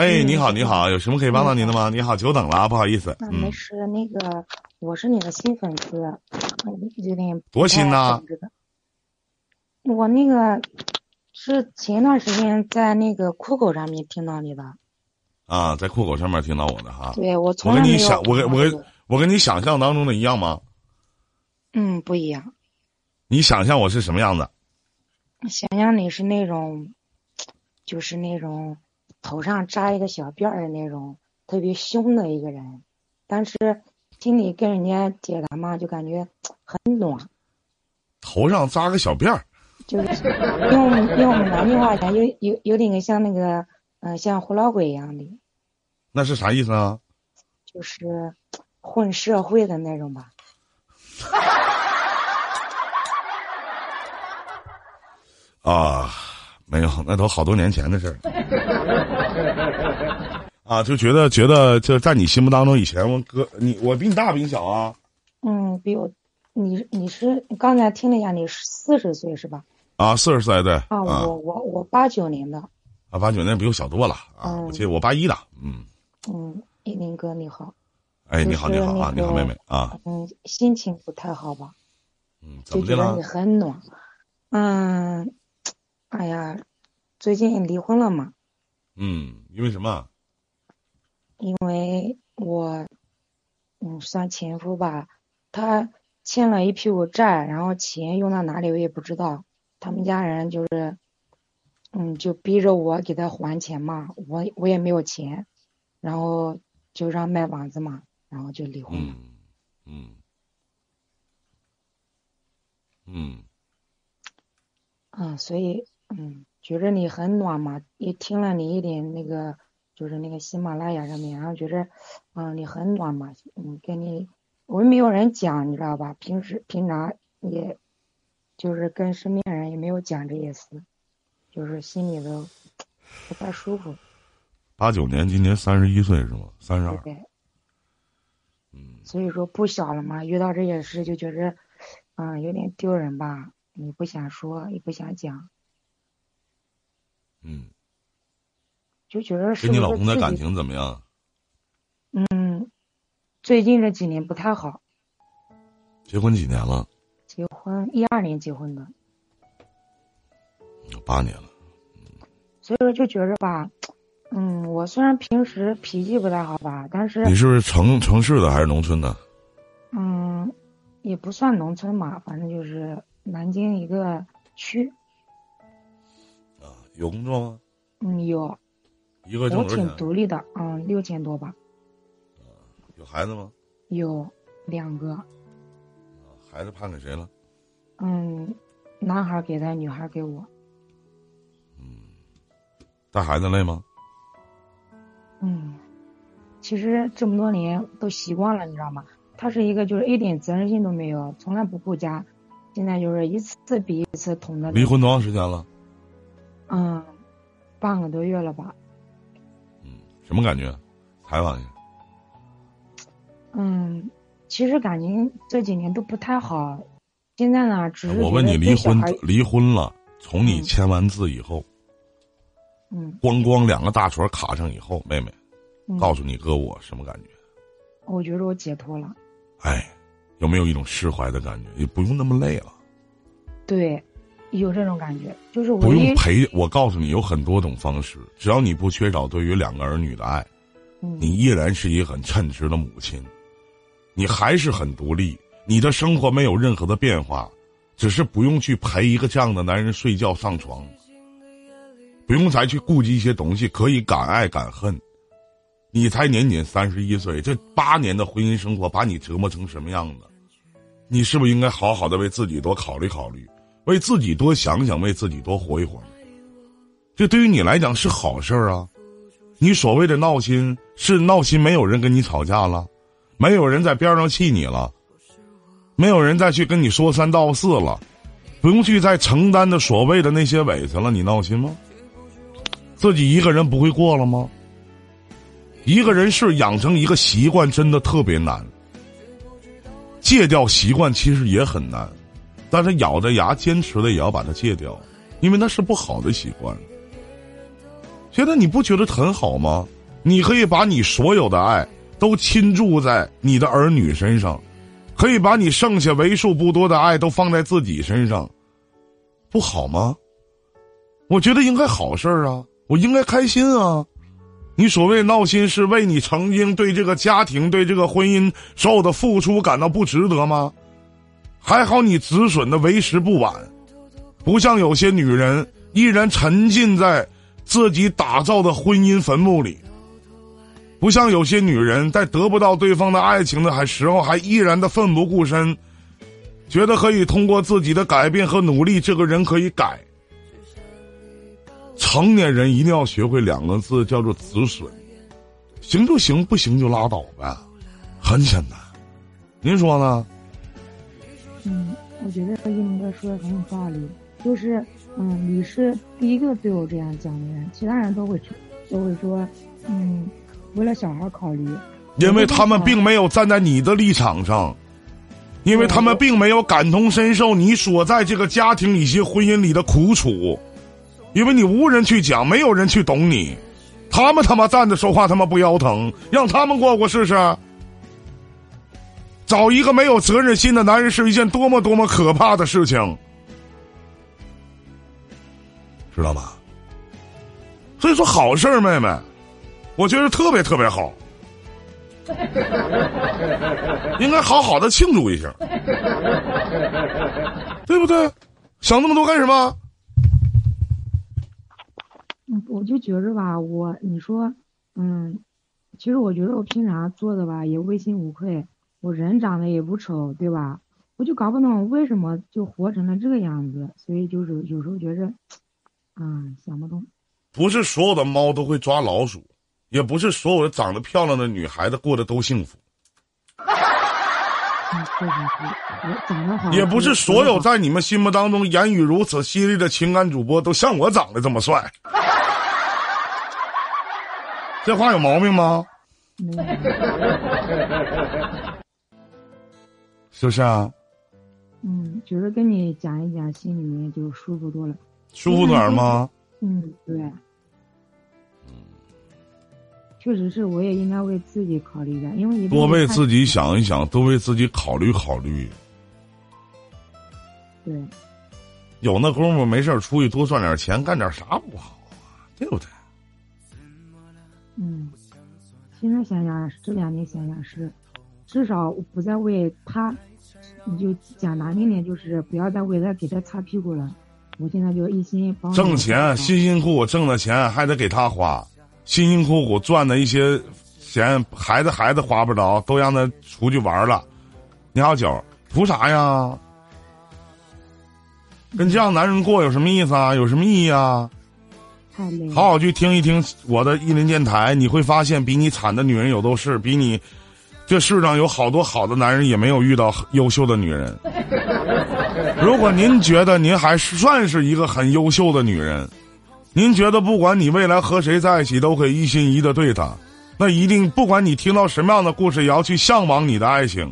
哎，你好，你好，有什么可以帮到您的吗？你好，久等了，不好意思。没，事，那个我是你的新粉丝，嗯有点多新呐不太懂这个我那个是前段时间在那个酷狗上面听到你的，啊，在酷狗上面听到我的哈。对我我从来没有跟你想，我跟我跟我跟你想象当中的一样吗？嗯不一样，你想象我是什么样子？想象你是那种，就是那种头上扎一个小辫儿的那种特别凶的一个人，但是听你跟人家解答嘛，就感觉很暖。头上扎个小辫儿，就是用用我们南京话讲，有有有点像那个，嗯、像胡老鬼一样的，那是啥意思啊？就是混社会的那种吧。啊，没有，那都好多年前的事儿。啊，就觉得觉得就在你心目当中，以前我哥你我比你大比你小啊？嗯，比我，你你是刚才听了一下，你是四十岁是吧？啊，四十岁对啊，啊我我我八九年的，啊，八九年比我小多了啊，嗯我记得我八一的，嗯，嗯，一林哥你好，哎，你好你好啊，你好妹妹啊，嗯，心情不太好吧？嗯，怎么的了？很暖，嗯，哎呀，最近离婚了嘛？嗯，因为什么？因为我，嗯，算前夫吧，他欠了一屁股债，然后钱用到哪里我也不知道。他们家人就是，嗯，就逼着我给他还钱嘛，我我也没有钱，然后就让卖房子嘛，然后就离婚了。嗯嗯嗯，嗯，所以嗯，觉着你很暖嘛，也听了你一点那个，就是那个喜马拉雅上面，然后觉着，嗯，你很暖嘛，嗯，跟你我们没有人讲，你知道吧？平时平常也，就是跟身边人也没有讲这些事，就是心里头不太舒服，八九年，今年三十一岁是吗？三十二，对不对？嗯所以说不小了嘛，遇到这些事就觉着，嗯，有点丢人吧，你不想说，也不想讲，嗯，就觉得是跟你老公的感情怎么样？嗯，最近这几年不太好。结婚几年了？结婚一二年结婚的，有八年了。所以说就觉着吧，嗯，我虽然平时脾气不太好吧，但是你是不是城城市的还是农村的？嗯，也不算农村嘛，反正就是南京一个区，啊，有工作吗？嗯，有，一个挣我挺多少钱？独立的，嗯，六千多吧，有孩子吗？有两个，孩子判给谁了？嗯，男孩给他，女孩给我，嗯带孩子累吗？嗯，其实这么多年都习惯了，你知道吗？他是一个就是一点责任心都没有，从来不顾家，现在就是一次比一次捅的。离婚多长时间了？嗯，半个多月了吧？嗯，什么感觉？采访一下。嗯，其实感情这几年都不太好，现在呢，只是我问你，离婚离婚了，从你嗯签完字以后，嗯，咣咣两个大锤卡上以后，妹妹嗯告诉你哥我什么感觉？我觉得我解脱了，哎，有没有一种释怀的感觉？也不用那么累了，对，有这种感觉，就是不用陪。我告诉你，有很多种方式，只要你不缺少对于两个儿女的爱，嗯你依然是一个很称职的母亲，你还是很独立，你的生活没有任何的变化，只是不用去陪一个这样的男人睡觉上床，不用再去顾及一些东西，可以敢爱敢恨。你才年仅三十一岁，这八年的婚姻生活把你折磨成什么样子？你是不是应该好好的为自己多考虑考虑，为自己多想想，为自己多活一活？这对于你来讲是好事儿啊。你所谓的闹心，是闹心，没有人跟你吵架了，没有人在边上气你了，没有人再去跟你说三道四了，不用去再承担的所谓的那些委屈了，你闹心吗？自己一个人不会过了吗？一个人是养成一个习惯真的特别难，戒掉习惯其实也很难，但是咬着牙坚持的也要把它戒掉，因为那是不好的习惯。现在你不觉得很好吗？你可以把你所有的爱都倾注在你的儿女身上，可以把你剩下为数不多的爱都放在自己身上，不好吗？我觉得应该好事儿啊，我应该开心啊。你所谓闹心，是为你曾经对这个家庭、对这个婚姻所有的付出感到不值得吗？还好你止损的为时不晚，不像有些女人依然沉浸在自己打造的婚姻坟墓里，不像有些女人在得不到对方的爱情的还时候还依然的奋不顾身，觉得可以通过自己的改变和努力，这个人可以改。成年人一定要学会两个字，叫做止损，行就行，不行就拉倒呗，很简单。您说呢？嗯，我觉得一鸣哥说的很有道理，就是嗯，你是第一个对我这样讲的人，其他人都会都会说，嗯，为了小孩考虑，因为他们并没有站在你的立场上，因为他们并没有感同身受你所在这个家庭以及婚姻里的苦楚。因为你无人去讲，没有人去懂你，他们他妈站着说话他妈不腰疼，让他们过过试试。找一个没有责任心的男人是一件多么多么可怕的事情，知道吗？所以说好事儿，妹妹，我觉得特别特别好，应该好好的庆祝一下，对不对？想那么多干什么？嗯，我就觉着吧，我你说，嗯，其实我觉得我平常做的吧也问心无愧，我人长得也不丑，对吧？我就搞不懂为什么就活成了这个样子，所以就是有时候觉着，啊，想不通。不是所有的猫都会抓老鼠，也不是所有的长得漂亮的女孩子过得都幸福。嗯，确实是，我长得好。也不是所有在你们心目当中言语如此犀利的情感主播都像我长得这么帅。这话有毛病吗？是不是啊？嗯，就是跟你讲一讲，心里面就舒服多了。舒服点吗？嗯，对。确实是，我也应该为自己考虑一下，因为多为自己想一想，多为自己考虑考虑。对。有那功夫，没事出去多赚点钱，干点啥不好啊？对不对？嗯，现在想想，这两年想想是，至少我不再为他，你就讲难听点，就是不要再为他给他擦屁股了。我现在就一心帮挣钱，辛辛苦苦挣的钱还得给他花，辛辛苦苦赚的一些钱，孩子孩子花不着，都让他出去玩了。你好九图啥呀？跟这样男人过有什么意思啊？有什么意义啊？好好去听一听我的意林电台，你会发现比你惨的女人有都是，比你这世上有好多好的男人也没有遇到优秀的女人。如果您觉得您还算是一个很优秀的女人，您觉得不管你未来和谁在一起都可以一心一意的对她，那一定不管你听到什么样的故事，也要去向往你的爱情，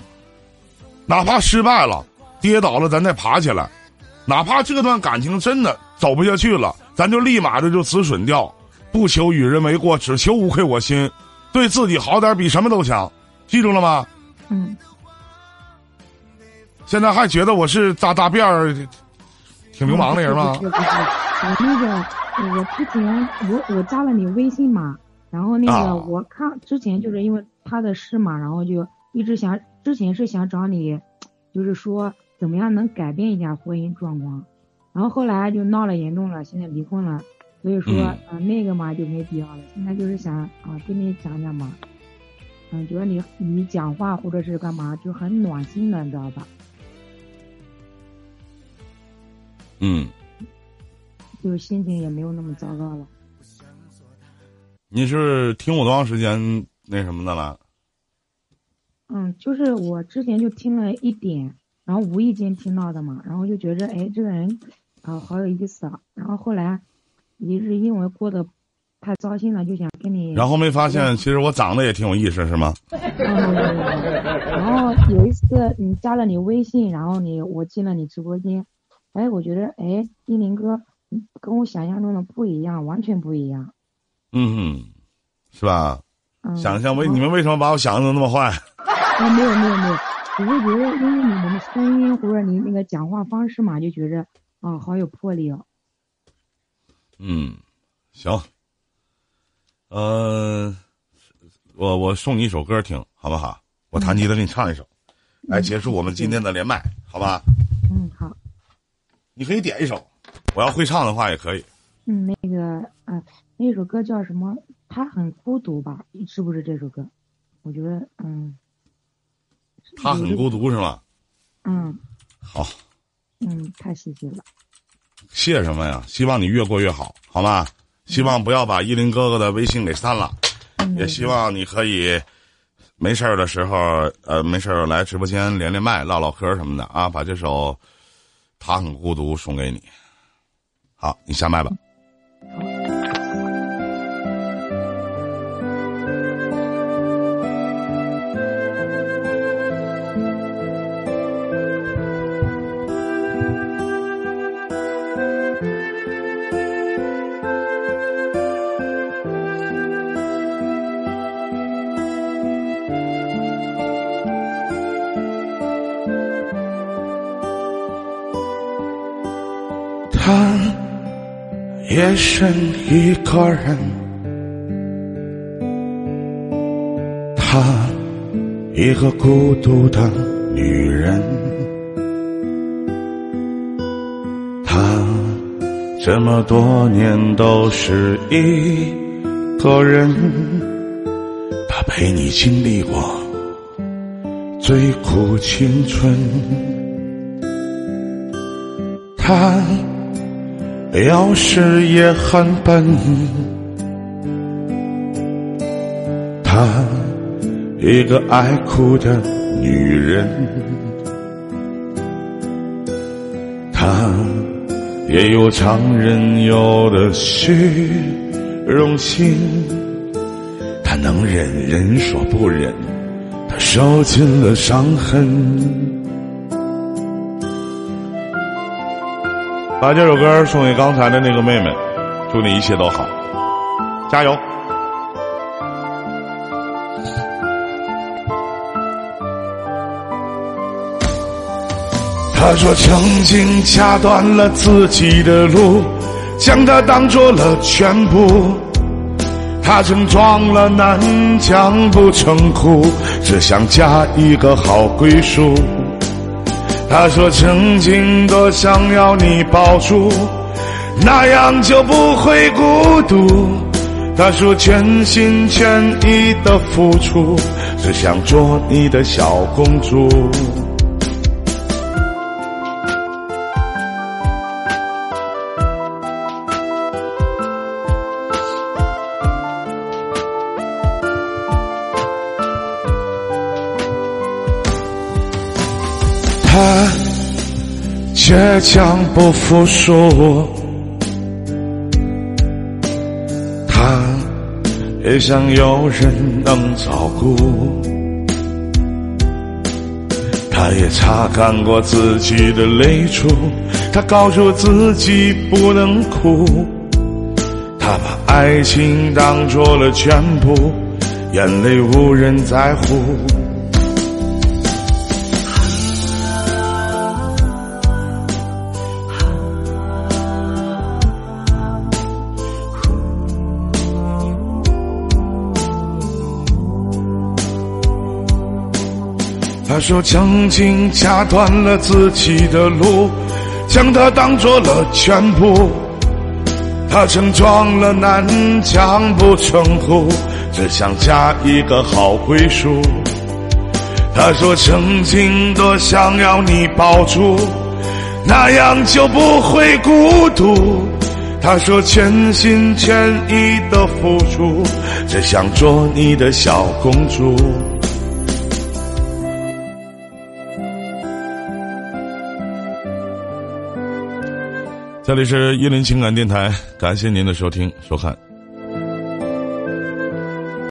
哪怕失败了、跌倒了，咱再爬起来，哪怕这段感情真的走不下去了。咱就立马的就止损掉，不求与人为过，只求无愧我心，对自己好点比什么都强，记住了吗？嗯。现在还觉得我是扎大辫儿，挺流氓的人吗？我那个，我之前我我加了你微信嘛，然后那个我看之前就是因为他的事嘛，然后就一直想，之前是想找你，就是说怎么样能改变一下婚姻状况。然后后来就闹了严重了，现在离婚了，所以说嗯那个嘛就没必要了。现在就是想啊跟你讲讲嘛，嗯觉得你你讲话或者是干嘛就很暖心的，你知道吧？嗯，就是心情也没有那么糟糕了。你是听我多长时间那什么的了？嗯，就是我之前就听了一点，然后无意间听到的嘛，然后就觉着哎这个人。啊，好有意思啊！然后后来，也是因为过得太糟心了，就想然后没发现，其实我长得也挺有意思，是吗？然后有一次，你加了你微信，然后你我进了你直播间，哎，我觉得哎，一林哥跟我想象中的不一样，完全不一样。嗯哼，是吧？嗯，想象为你们为什么把我想的那么坏？啊，没有没有没有，只是觉得因为你们的声音或者你那个讲话方式嘛，就觉得啊好有魄力哦。嗯，行。呃，我我送你一首歌听，好不好？我弹吉他给你唱一首，来结束我们今天的连麦，好吧？嗯，好。你可以点一首，我要会唱的话也可以。嗯，那个啊，那首歌叫什么？他很孤独吧？是不是这首歌？我觉得嗯。他很孤独是吗？嗯。好。嗯，太谢谢了。谢什么呀？希望你越过越好，好吗？希望不要把依林哥哥的微信给删了，也希望你可以没事儿的时候，呃，没事儿来直播间连连麦、唠唠嗑什么的啊。把这首《他很孤独》送给你。好，你下麦吧。也是一个人，她一个孤独的女人，她这么多年都是一个人，她陪你经历过最苦青春，她。有时也很笨，她一个爱哭的女人，她也有常人有的虚荣心，她能忍人所不忍，她受尽了伤痕。把这首歌送给刚才的那个妹妹，祝你一切都好，加油！他说曾经掐断了自己的路，将它当做了全部。他曾撞了南墙不成哭，只想嫁一个好归宿。他说：“曾经多想要你抱住，那样就不会孤独。”他说：“全心全意的付出，只想做你的小公主。”倔强不服输，他也想有人能照顾，他也擦干过自己的泪珠，他告诉自己不能哭，他把爱情当做了全部，眼泪无人在乎。他说：“曾经掐断了自己的路，将它当做了全部。他曾撞了南墙不成哭，只想嫁一个好归宿。他说：曾经多想要你抱住，那样就不会孤独。他说：全心全意的付出，只想做你的小公主。”这里是伊林情感电台，感谢您的收听收看。